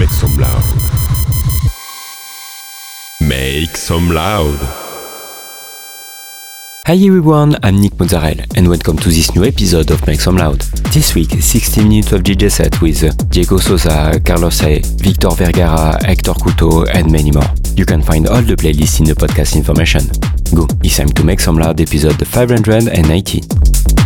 Make some loud. Make some loud. Hi everyone, I'm Nick Mozzarella and welcome to this new episode of Make Some Loud. This week, 60 minutes of DJ set with Diego Souza, Carlos A, Victor Vergara, Hector Couto and many more. You can find all the playlists in the podcast information. Go, it's time to Make Some Loud episode 590.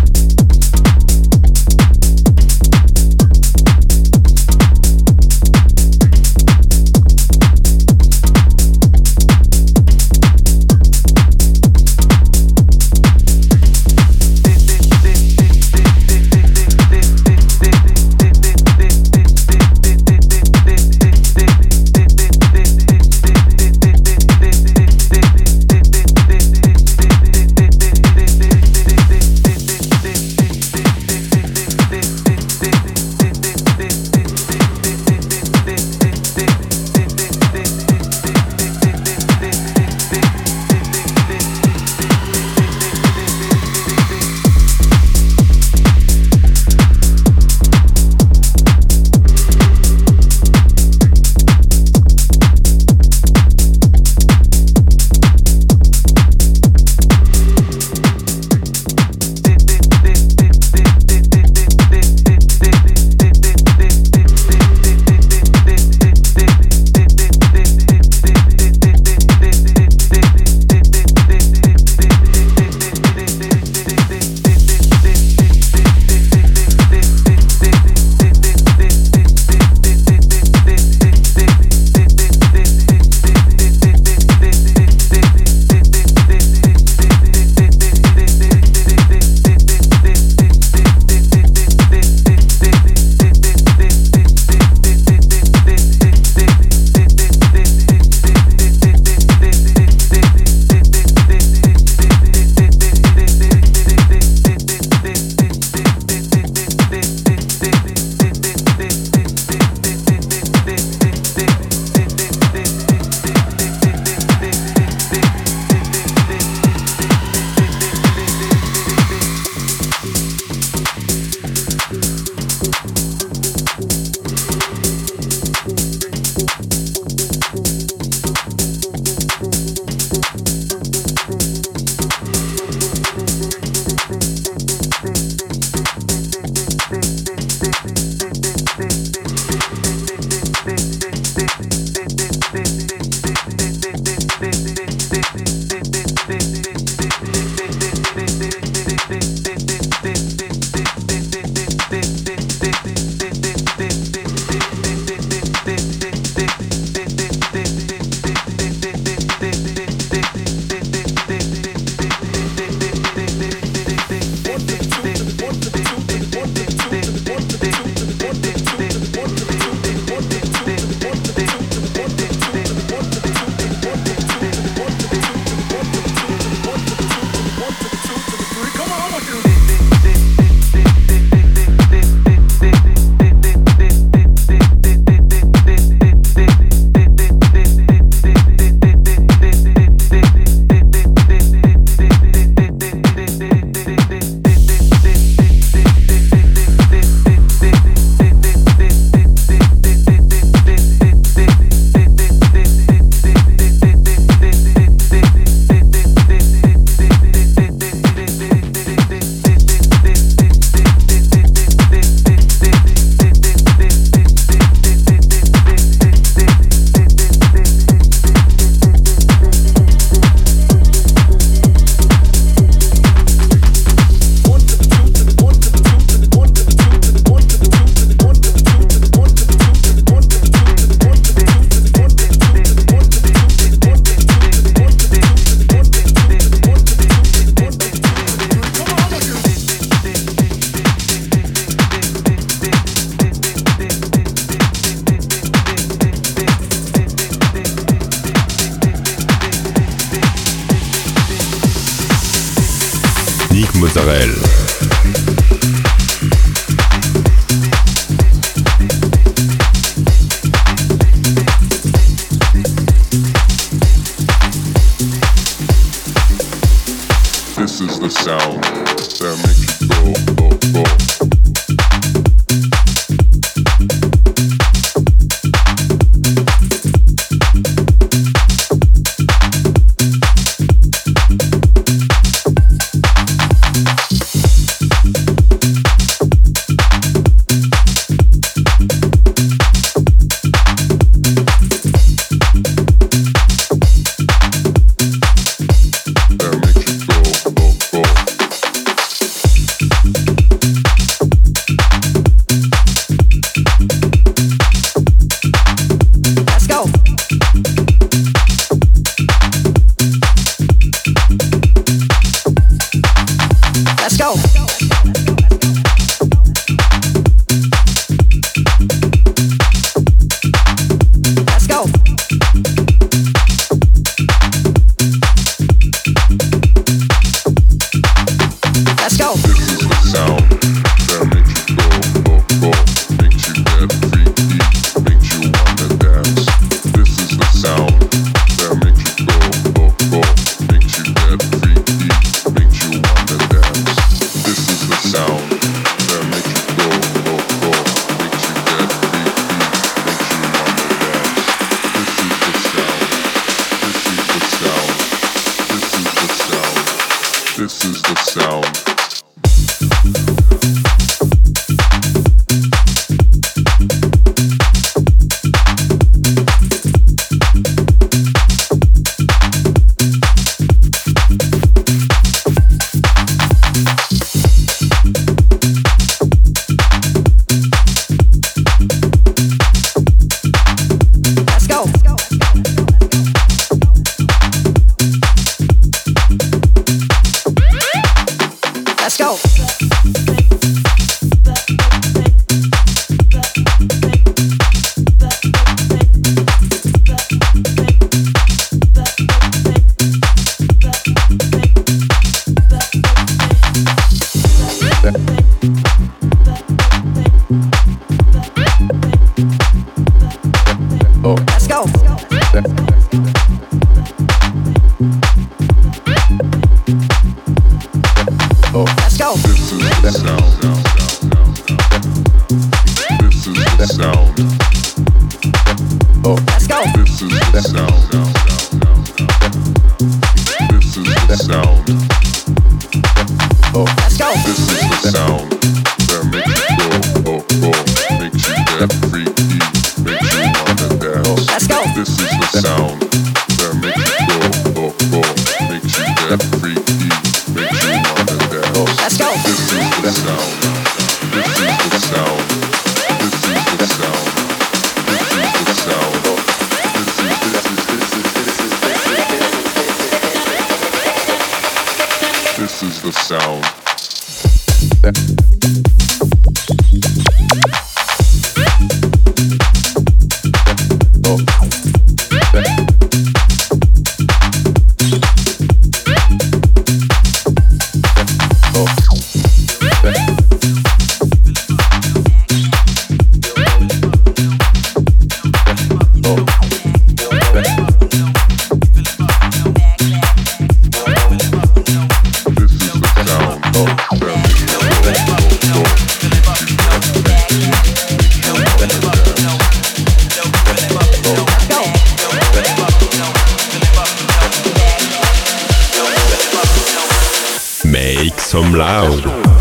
some loud.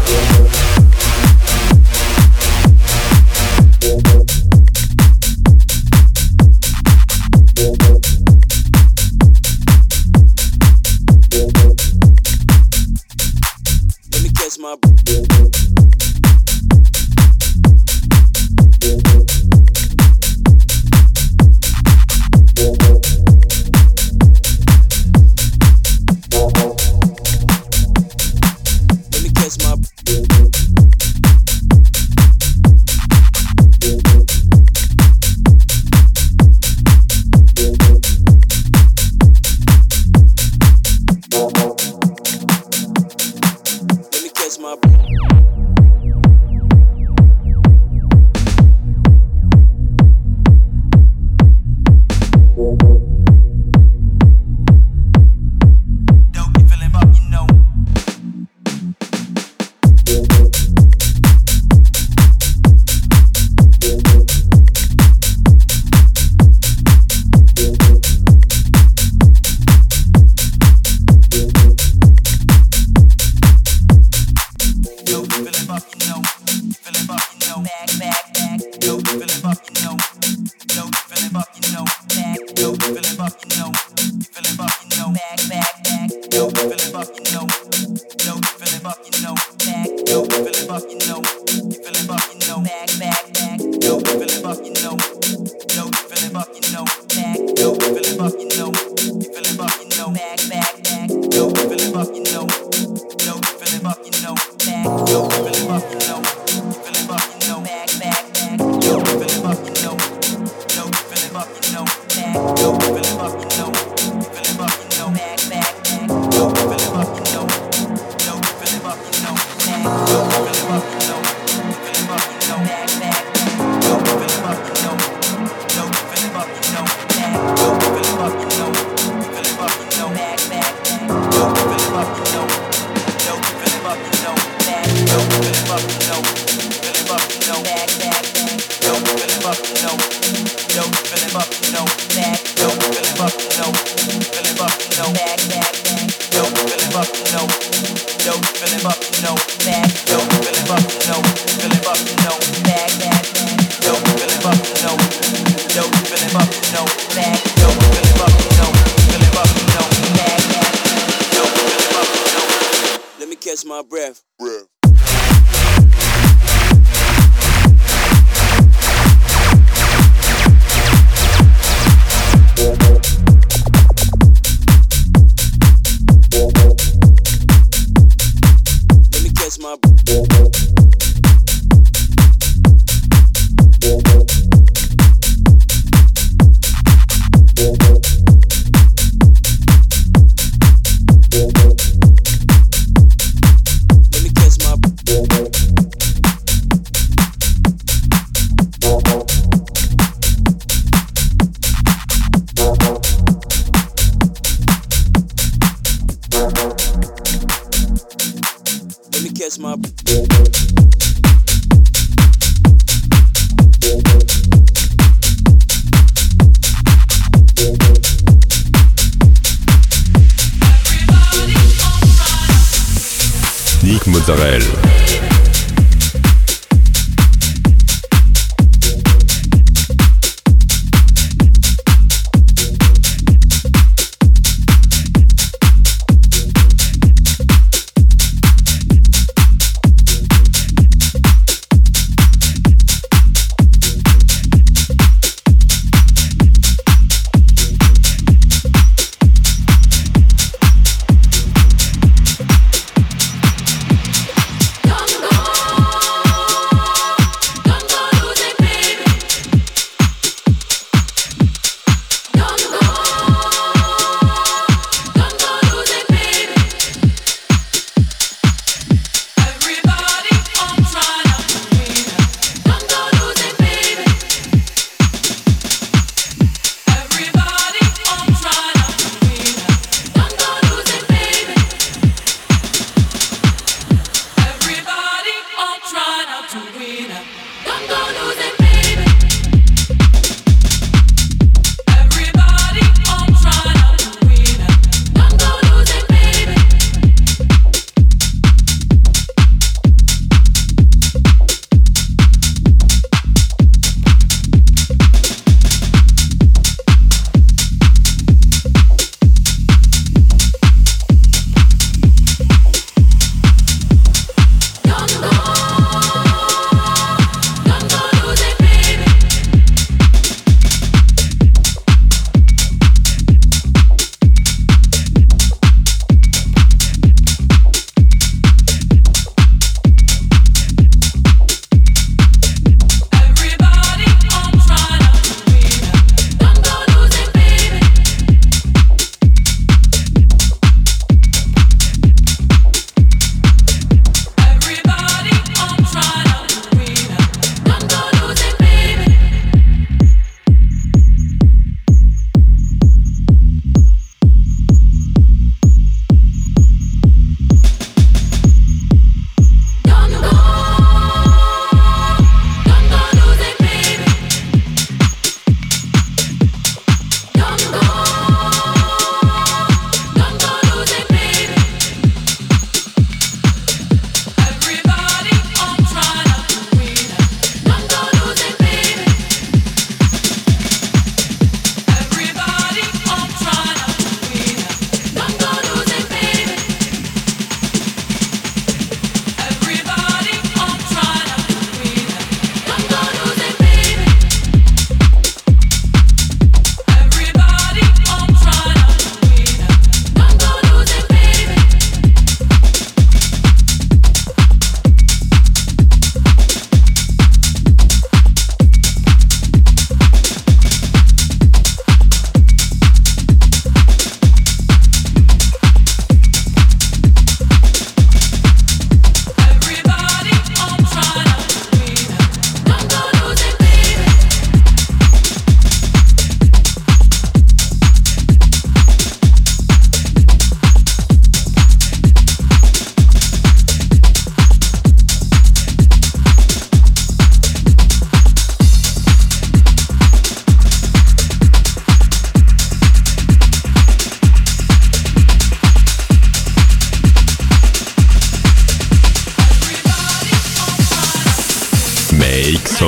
Nick Mozzarella.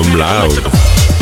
some loud.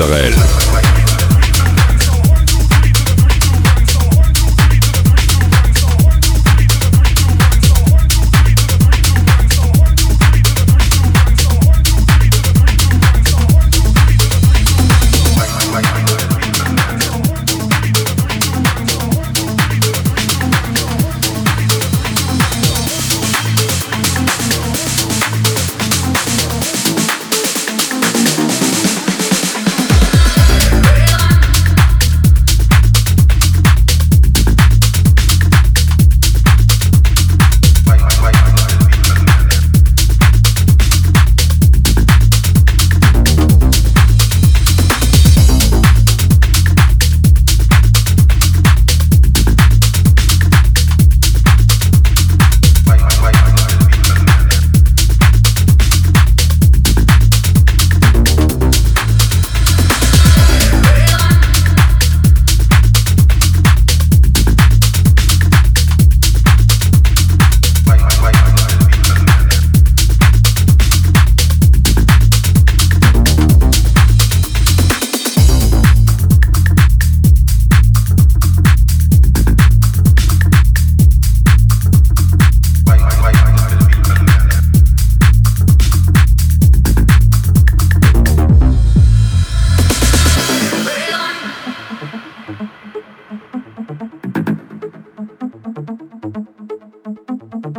Israel.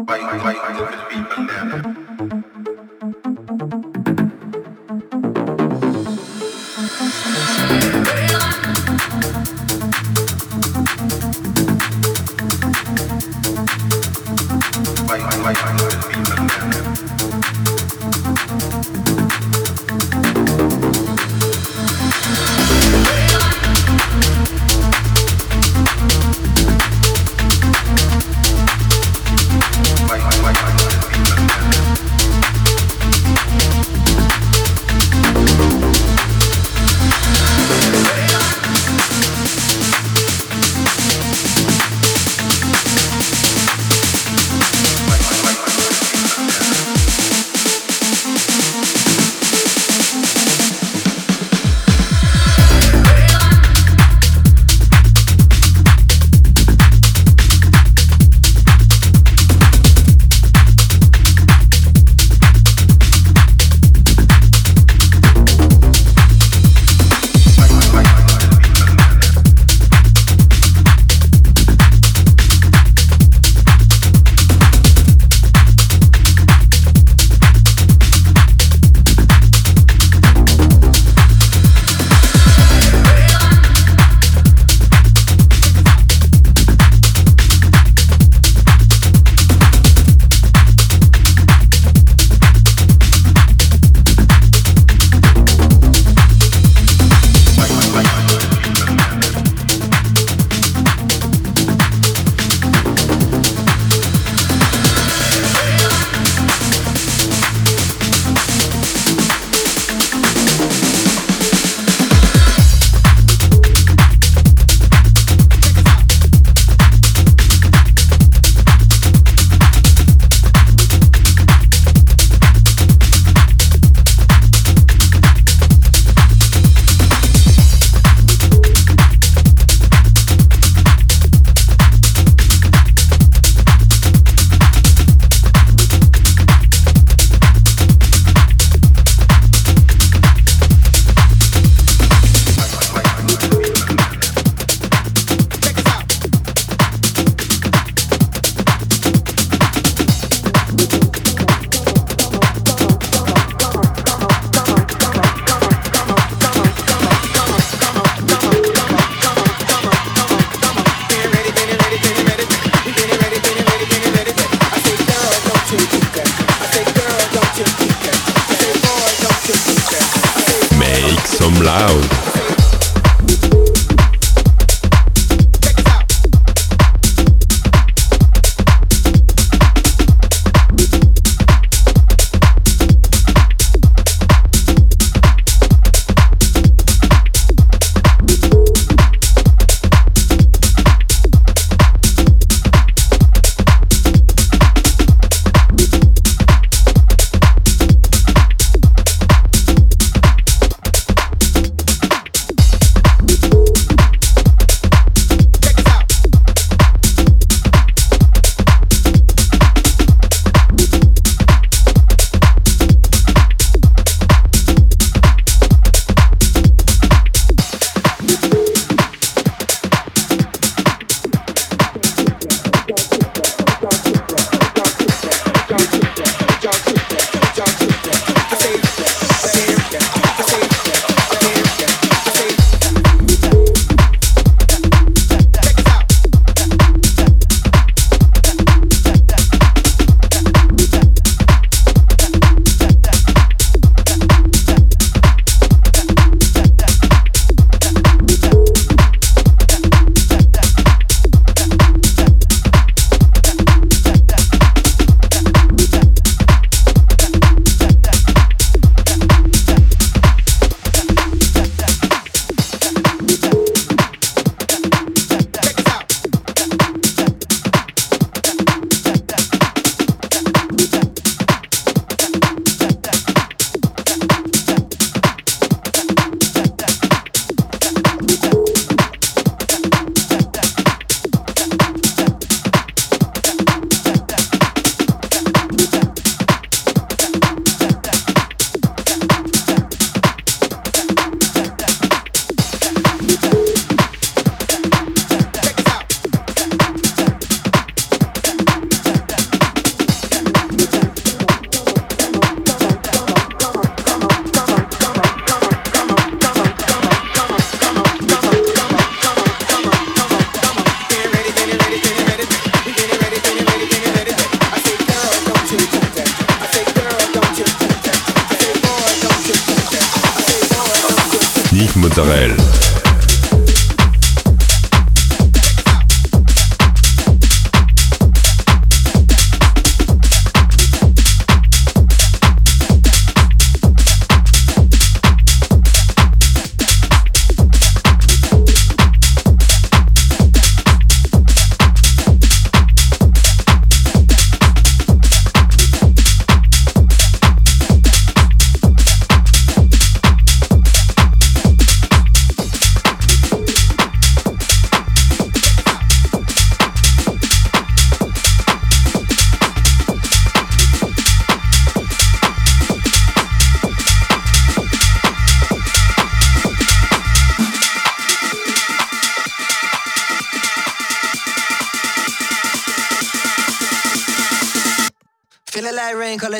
White, white, white why,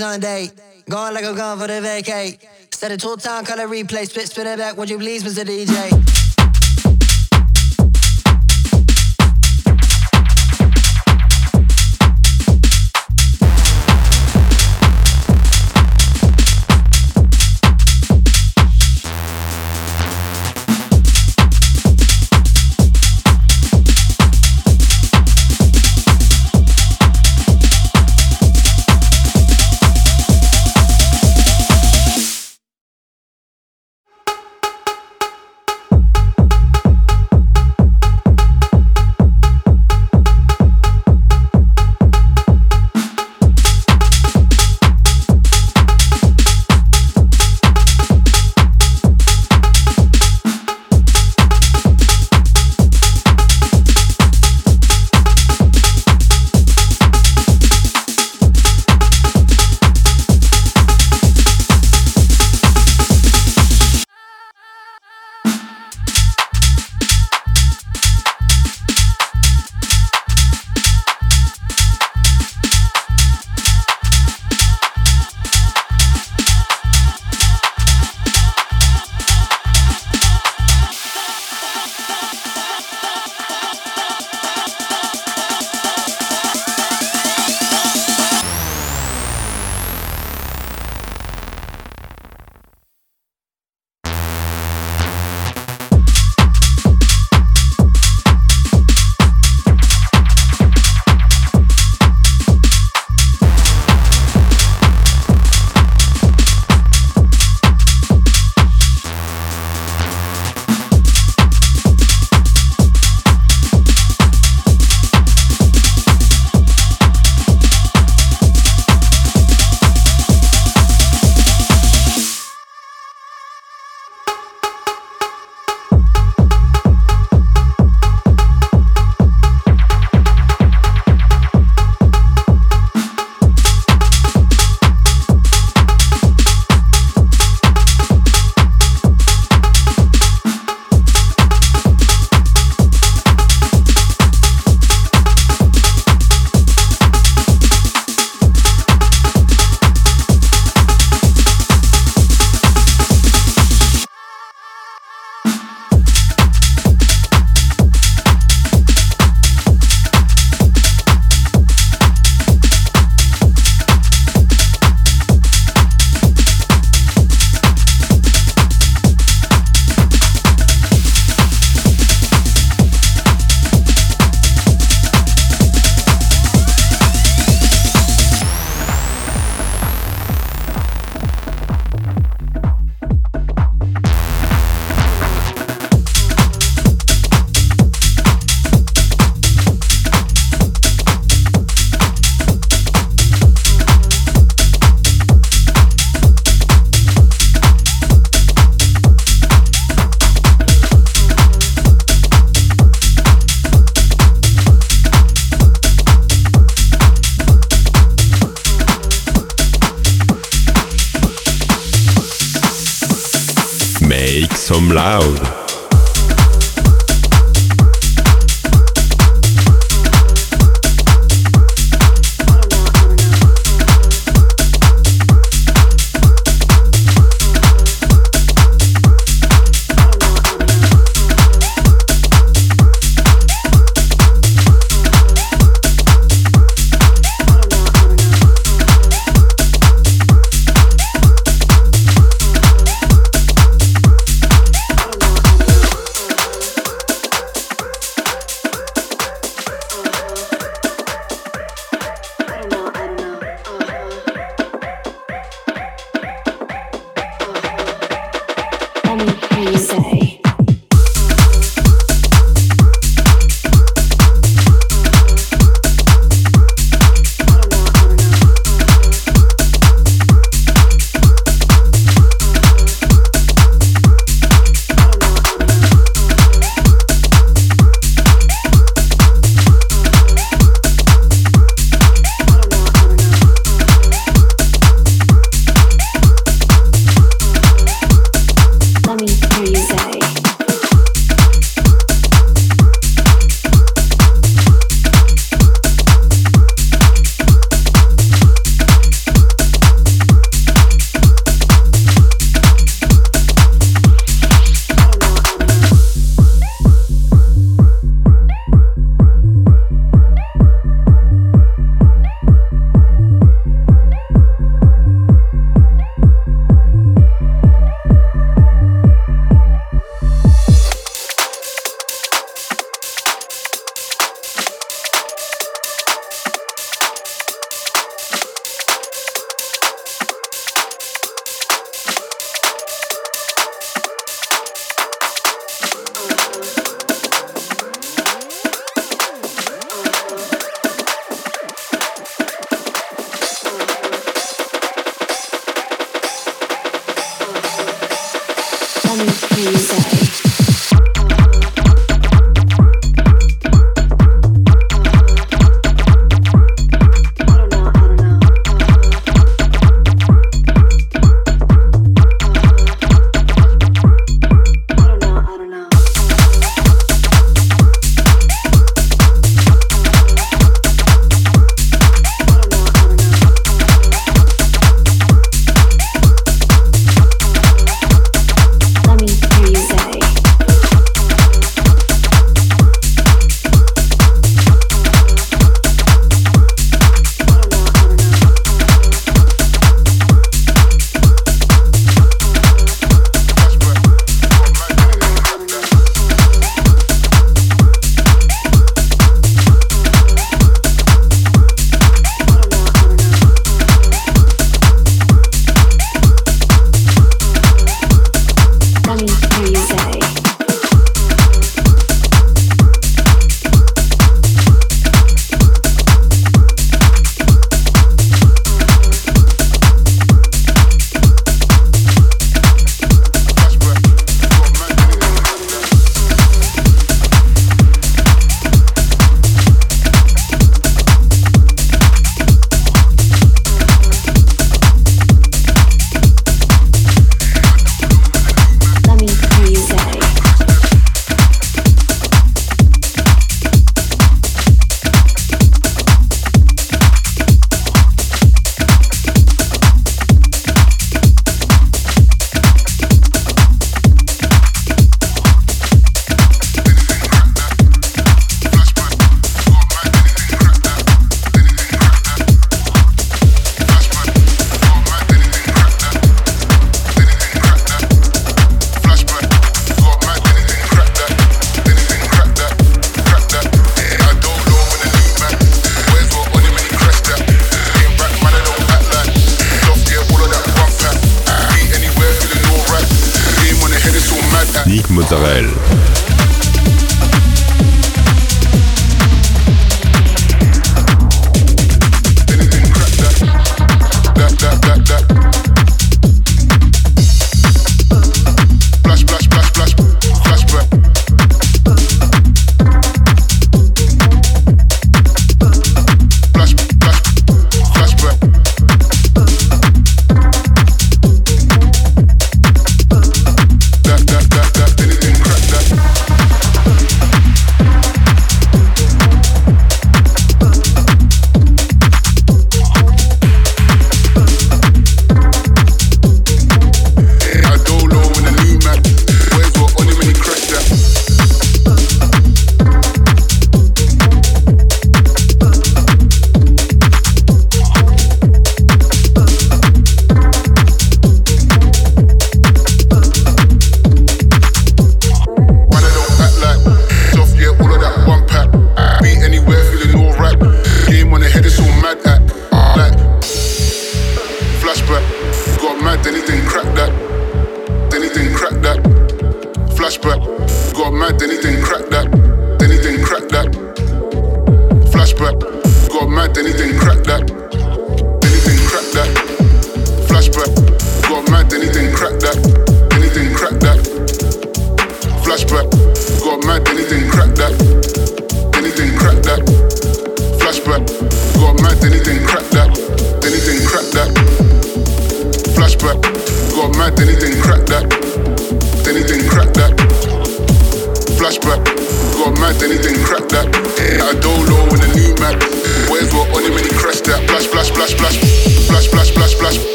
on date. Going like I'm gone for the vacate. Set a two time color replay. Spit, spit it back. Would you please, Mr. DJ?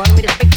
Find me to fix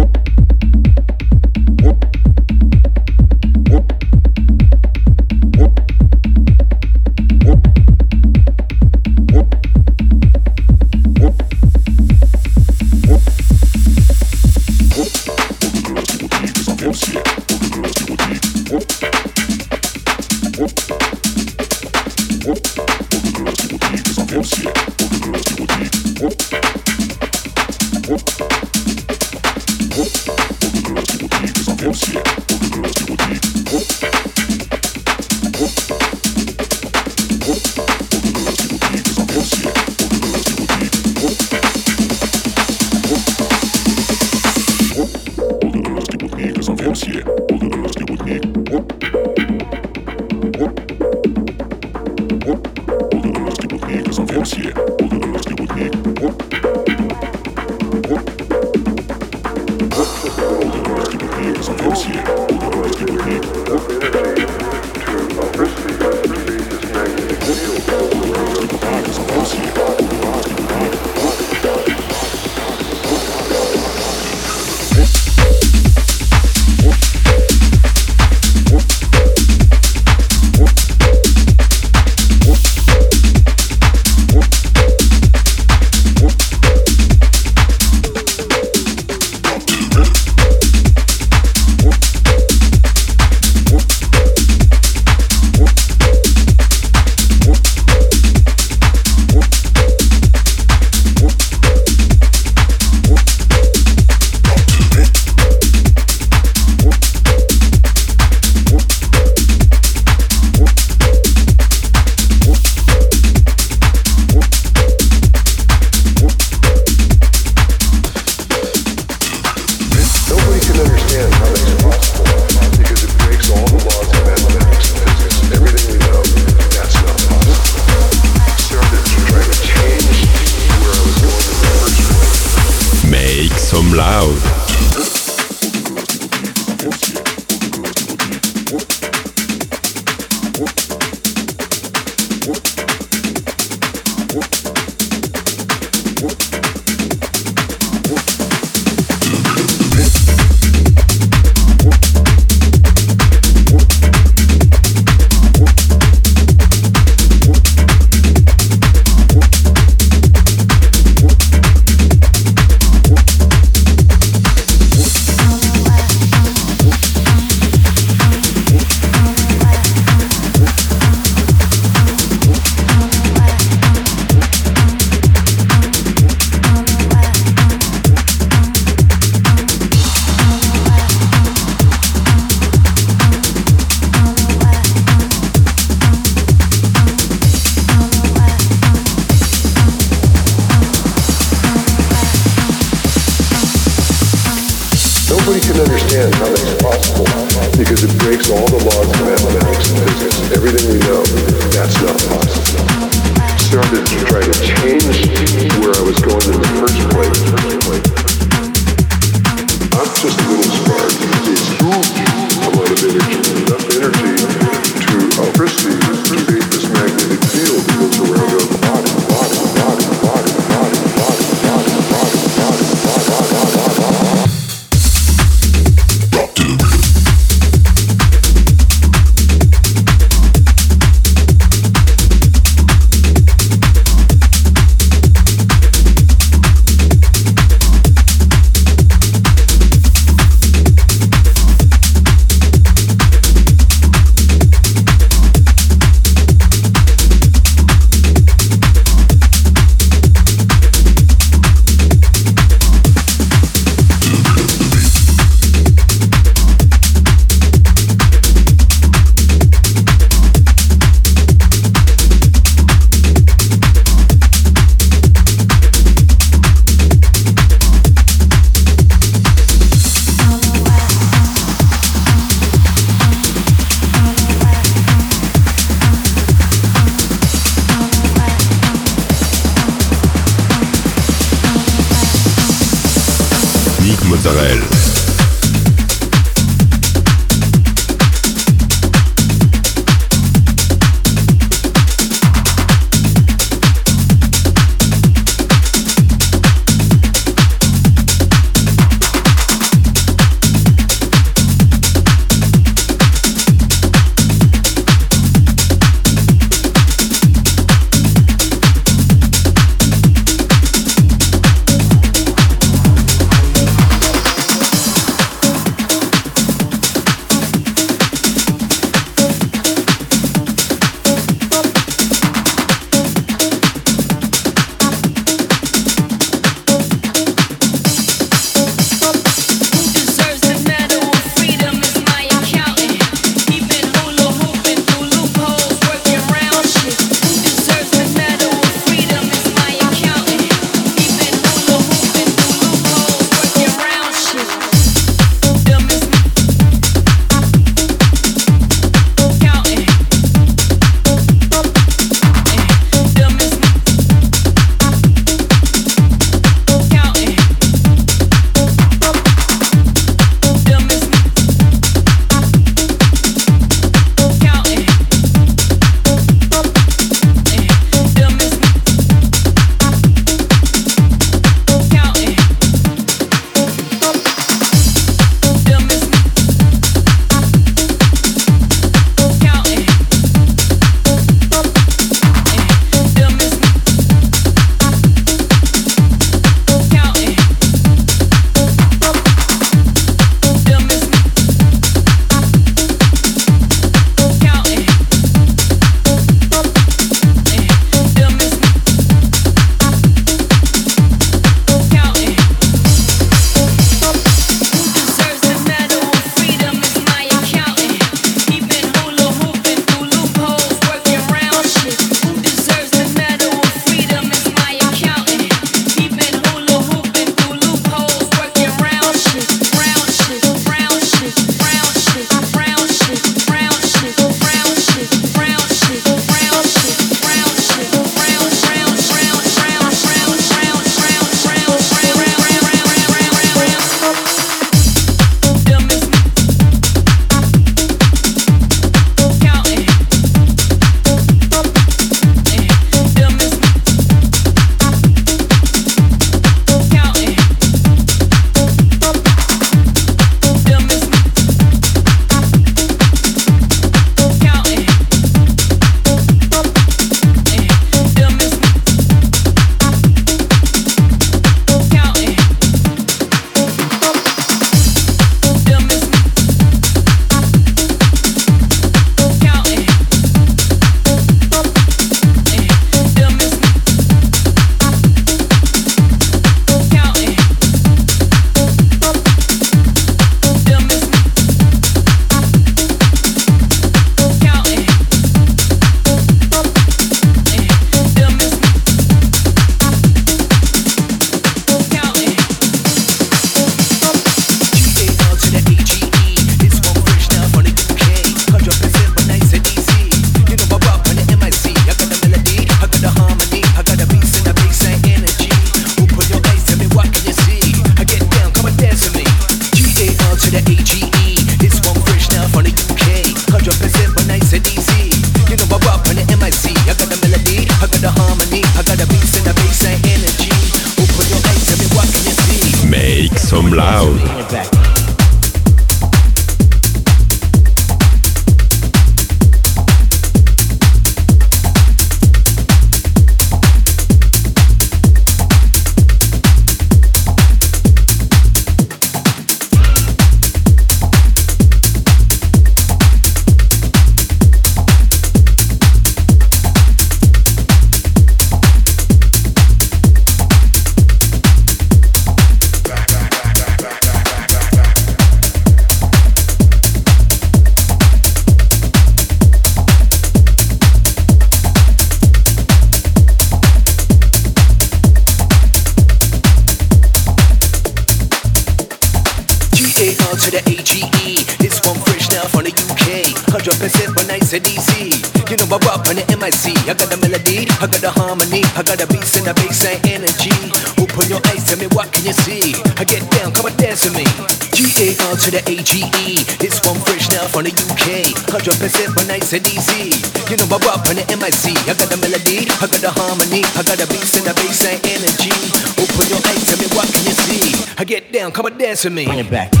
to me. Bring it back.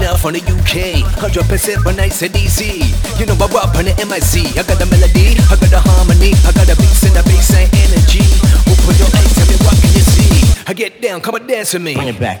Now from the UK. 100% but nice and easy. You know I rock on the MIC. I got the melody, I got the harmony, I got the beats and the bass and energy. Open your eyes, tell me what can you see? I get down, come and dance with me. Bring it back.